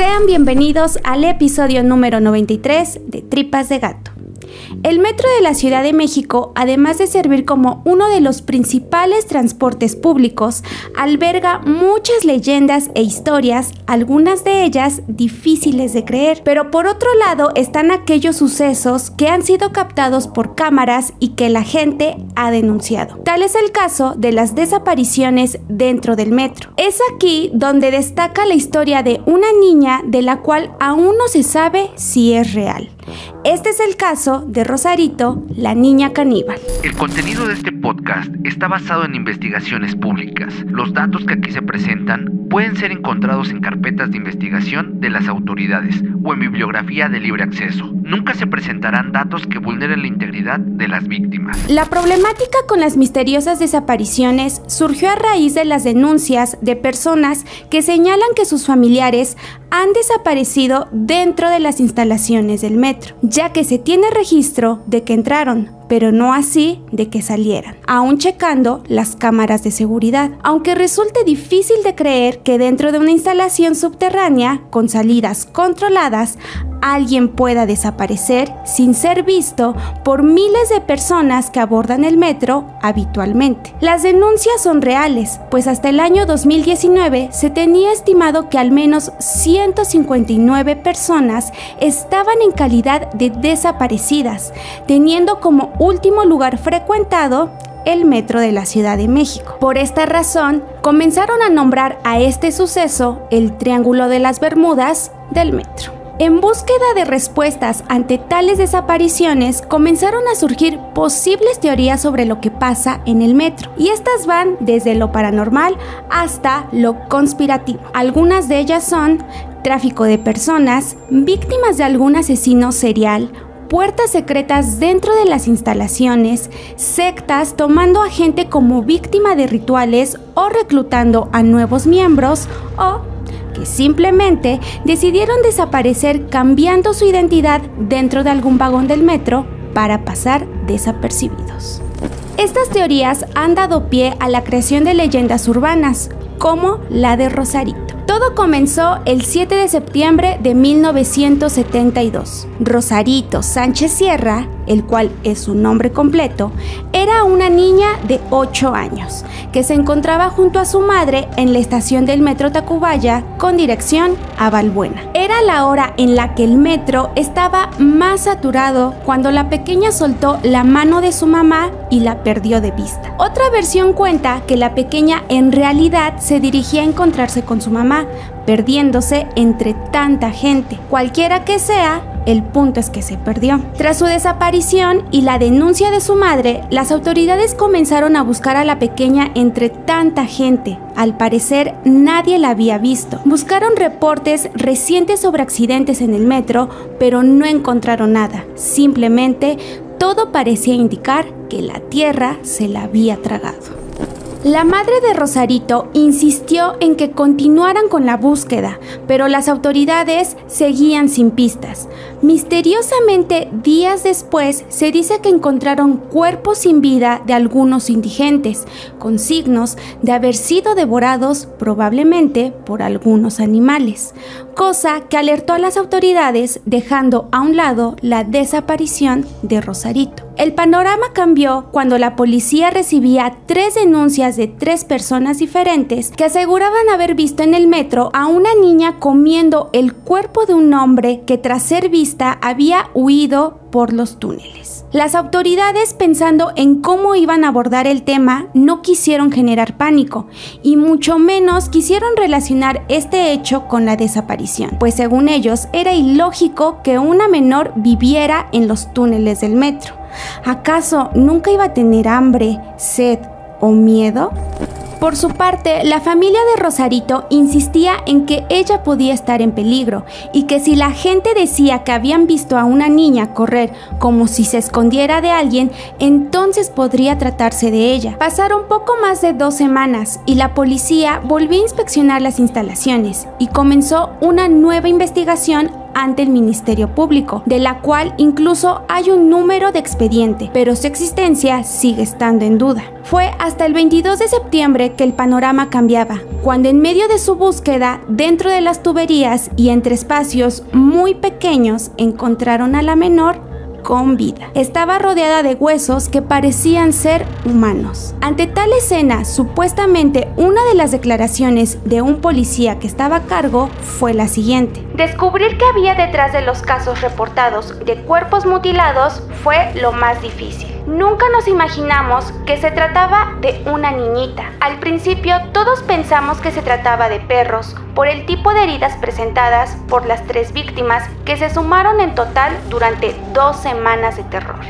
Sean bienvenidos al episodio número 93 de Tripas de Gato. El metro de la Ciudad de México, además de servir como uno de los principales transportes públicos, alberga muchas leyendas e historias, algunas de ellas difíciles de creer. Pero por otro lado están aquellos sucesos que han sido captados por cámaras y que la gente ha denunciado. Tal es el caso de las desapariciones dentro del metro. Es aquí donde destaca la historia de una niña de la cual aún no se sabe si es real. Este es el caso de Rosarito, la niña caníbal. El contenido de este podcast está basado en investigaciones públicas. Los datos que aquí se presentan pueden ser encontrados en carpetas de investigación de las autoridades o en bibliografía de libre acceso. Nunca se presentarán datos que vulneren la integridad de las víctimas. La problemática con las misteriosas desapariciones surgió a raíz de las denuncias de personas que señalan que sus familiares han desaparecido dentro de las instalaciones del metro, ya que se tiene registro de que entraron, pero no así de que salieran, aún checando las cámaras de seguridad. Aunque resulte difícil de creer que dentro de una instalación subterránea con salidas controladas alguien pueda desaparecer sin ser visto por miles de personas que abordan el metro habitualmente. Las denuncias son reales, pues hasta el año 2019 se tenía estimado que al menos 159 personas estaban en calidad de desaparecidas, teniendo como último lugar frecuentado el metro de la Ciudad de México. Por esta razón, comenzaron a nombrar a este suceso el Triángulo de las Bermudas del metro. En búsqueda de respuestas ante tales desapariciones, comenzaron a surgir posibles teorías sobre lo que pasa en el metro, y estas van desde lo paranormal hasta lo conspirativo. Algunas de ellas son tráfico de personas, víctimas de algún asesino serial, puertas secretas dentro de las instalaciones, sectas tomando a gente como víctima de rituales o reclutando a nuevos miembros o simplemente decidieron desaparecer cambiando su identidad dentro de algún vagón del metro para pasar desapercibidos. Estas teorías han dado pie a la creación de leyendas urbanas, como la de Rosarito. Todo comenzó el 7 de septiembre de 1972. Rosarito Sánchez Sierra, el cual es su nombre completo, era una niña de 8 años que se encontraba junto a su madre en la estación del metro Tacubaya con dirección a Valbuena. Era la hora en la que el metro estaba más saturado cuando la pequeña soltó la mano de su mamá y la perdió de vista. Otra versión cuenta que la pequeña en realidad se dirigía a encontrarse con su mamá, perdiéndose entre tanta gente. Cualquiera que sea, el punto es que se perdió. Tras su desaparición y la denuncia de su madre, las autoridades comenzaron a buscar a la pequeña entre tanta gente. Al parecer nadie la había visto. Buscaron reportes recientes sobre accidentes en el metro, pero no encontraron nada. Simplemente todo parecía indicar que la tierra se la había tragado. La madre de Rosarito insistió en que continuaran con la búsqueda, pero las autoridades seguían sin pistas. Misteriosamente, días después, se dice que encontraron cuerpos sin vida de algunos indigentes, con signos de haber sido devorados probablemente por algunos animales, cosa que alertó a las autoridades dejando a un lado la desaparición de Rosarito. El panorama cambió cuando la policía recibía tres denuncias de tres personas diferentes que aseguraban haber visto en el metro a una niña comiendo el cuerpo de un hombre que tras ser vista había huido por los túneles. Las autoridades, pensando en cómo iban a abordar el tema, no quisieron generar pánico y mucho menos quisieron relacionar este hecho con la desaparición, pues según ellos era ilógico que una menor viviera en los túneles del metro. ¿Acaso nunca iba a tener hambre, sed o miedo? Por su parte, la familia de Rosarito insistía en que ella podía estar en peligro y que si la gente decía que habían visto a una niña correr como si se escondiera de alguien, entonces podría tratarse de ella. Pasaron poco más de dos semanas y la policía volvió a inspeccionar las instalaciones y comenzó una nueva investigación ante el Ministerio Público, de la cual incluso hay un número de expediente, pero su existencia sigue estando en duda. Fue hasta el 22 de septiembre que el panorama cambiaba, cuando en medio de su búsqueda, dentro de las tuberías y entre espacios muy pequeños, encontraron a la menor con vida. Estaba rodeada de huesos que parecían ser humanos. Ante tal escena, supuestamente una de las declaraciones de un policía que estaba a cargo fue la siguiente. Descubrir qué había detrás de los casos reportados de cuerpos mutilados fue lo más difícil. Nunca nos imaginamos que se trataba de una niñita. Al principio todos pensamos que se trataba de perros por el tipo de heridas presentadas por las tres víctimas que se sumaron en total durante dos semanas de terror.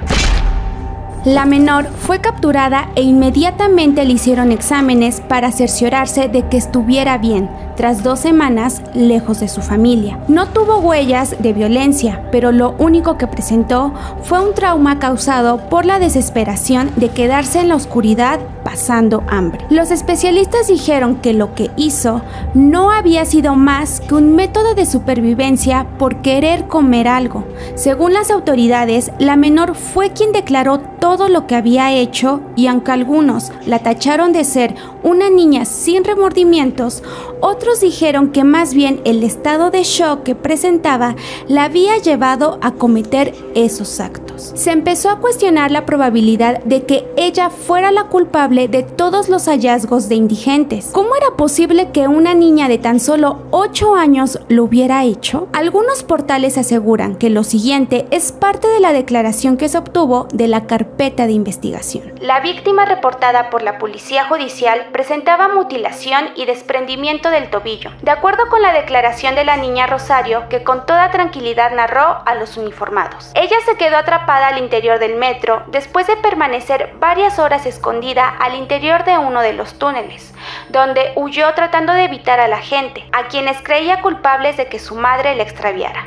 La menor fue capturada e inmediatamente le hicieron exámenes para cerciorarse de que estuviera bien, tras dos semanas lejos de su familia. No tuvo huellas de violencia, pero lo único que presentó fue un trauma causado por la desesperación de quedarse en la oscuridad pasando hambre. Los especialistas dijeron que lo que hizo no había sido más que un método de supervivencia por querer comer algo. Según las autoridades, la menor fue quien declaró todo lo que había hecho y aunque algunos la tacharon de ser una niña sin remordimientos, otros dijeron que más bien el estado de shock que presentaba la había llevado a cometer esos actos. Se empezó a cuestionar la probabilidad de que ella fuera la culpable de todos los hallazgos de indigentes. ¿Cómo era posible que una niña de tan solo 8 años lo hubiera hecho? Algunos portales aseguran que lo siguiente es parte de la declaración que se obtuvo de la carpeta de investigación. La víctima reportada por la policía judicial presentaba mutilación y desprendimiento del tobillo, de acuerdo con la declaración de la niña Rosario, que con toda tranquilidad narró a los uniformados. Ella se quedó atrapada al interior del metro después de permanecer varias horas escondida al interior de uno de los túneles, donde huyó tratando de evitar a la gente, a quienes creía culpables de que su madre le extraviara.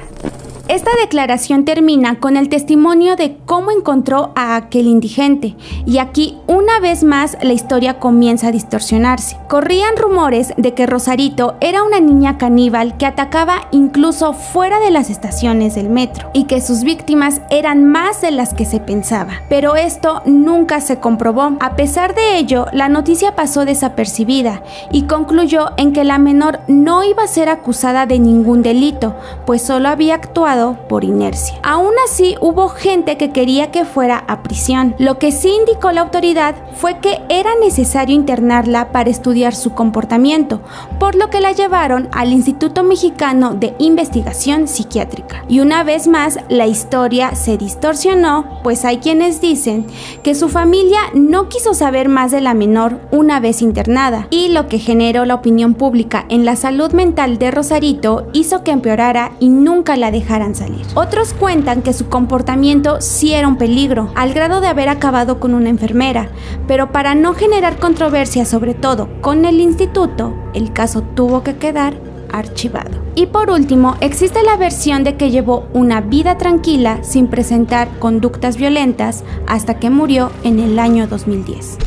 Esta declaración termina con el testimonio de cómo encontró a aquel indigente, y aquí una vez más la historia comienza a distorsionarse. Corrían rumores de que Rosarito era una niña caníbal que atacaba incluso fuera de las estaciones del metro, y que sus víctimas eran más de las que se pensaba. Pero esto nunca se comprobó. A pesar de ello, la noticia pasó desapercibida y concluyó en que la menor no iba a ser acusada de ningún delito, pues solo había actuado por inercia. Aún así, hubo gente que quería que fuera a prisión. Lo que sí indicó la autoridad fue que era necesario internarla para estudiar su comportamiento, por lo que la llevaron al Instituto Mexicano de Investigación Psiquiátrica. Y una vez más, la historia se distorsionó, pues hay quienes dicen que su familia no quiso saber más de la menor una vez internada, y lo que generó la opinión pública en la salud mental de Rosarito hizo que empeorara y nunca la dejara salir. Otros cuentan que su comportamiento sí era un peligro, al grado de haber acabado con una enfermera, pero para no generar controversia sobre todo con el instituto, el caso tuvo que quedar archivado. Y por último, existe la versión de que llevó una vida tranquila sin presentar conductas violentas hasta que murió en el año 2010.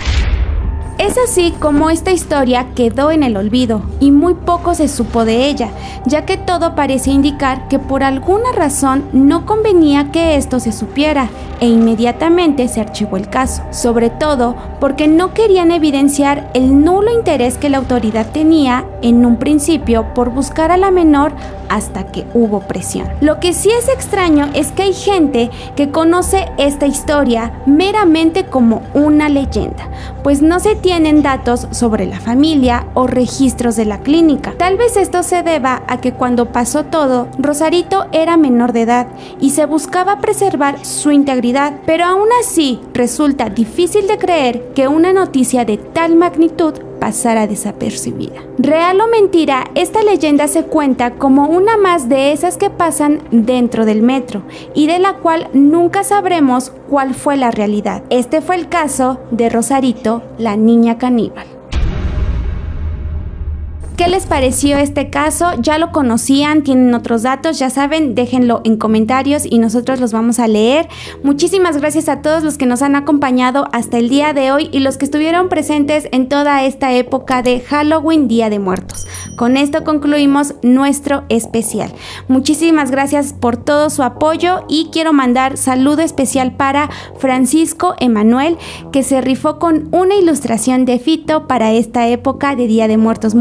Es así como esta historia quedó en el olvido y muy poco se supo de ella, ya que todo parece indicar que por alguna razón no convenía que esto se supiera e inmediatamente se archivó el caso, sobre todo porque no querían evidenciar el nulo interés que la autoridad tenía en un principio por buscar a la menor hasta que hubo presión. Lo que sí es extraño es que hay gente que conoce esta historia meramente como una leyenda, pues no se tienen datos sobre la familia o registros de la clínica. Tal vez esto se deba a que cuando pasó todo, Rosarito era menor de edad y se buscaba preservar su integridad, pero aún así resulta difícil de creer que una noticia de tal magnitud pasara desapercibida. Real o mentira, esta leyenda se cuenta como una más de esas que pasan dentro del metro y de la cual nunca sabremos cuál fue la realidad. Este fue el caso de Rosarito, la niña caníbal. ¿Qué les pareció este caso? ¿Ya lo conocían? ¿Tienen otros datos? Ya saben, déjenlo en comentarios y nosotros los vamos a leer. Muchísimas gracias a todos los que nos han acompañado hasta el día de hoy y los que estuvieron presentes en toda esta época de Halloween, Día de Muertos. Con esto concluimos nuestro especial. Muchísimas gracias por todo su apoyo y quiero mandar saludo especial para Francisco Emanuel que se rifó con una ilustración de Fito para esta época de Día de Muertos.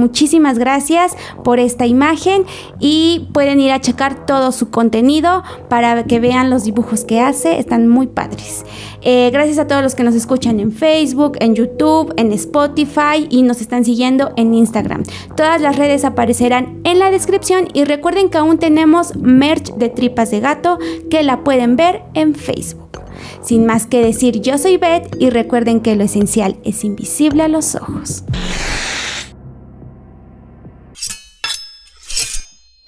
Gracias por esta imagen y pueden ir a checar todo su contenido para que vean los dibujos que hace. Están muy padres. Eh, gracias a todos los que nos escuchan en Facebook, en YouTube, en Spotify y nos están siguiendo en Instagram. Todas las redes aparecerán en la descripción y recuerden que aún tenemos merch de tripas de gato que la pueden ver en Facebook. Sin más que decir, yo soy Beth y recuerden que lo esencial es invisible a los ojos.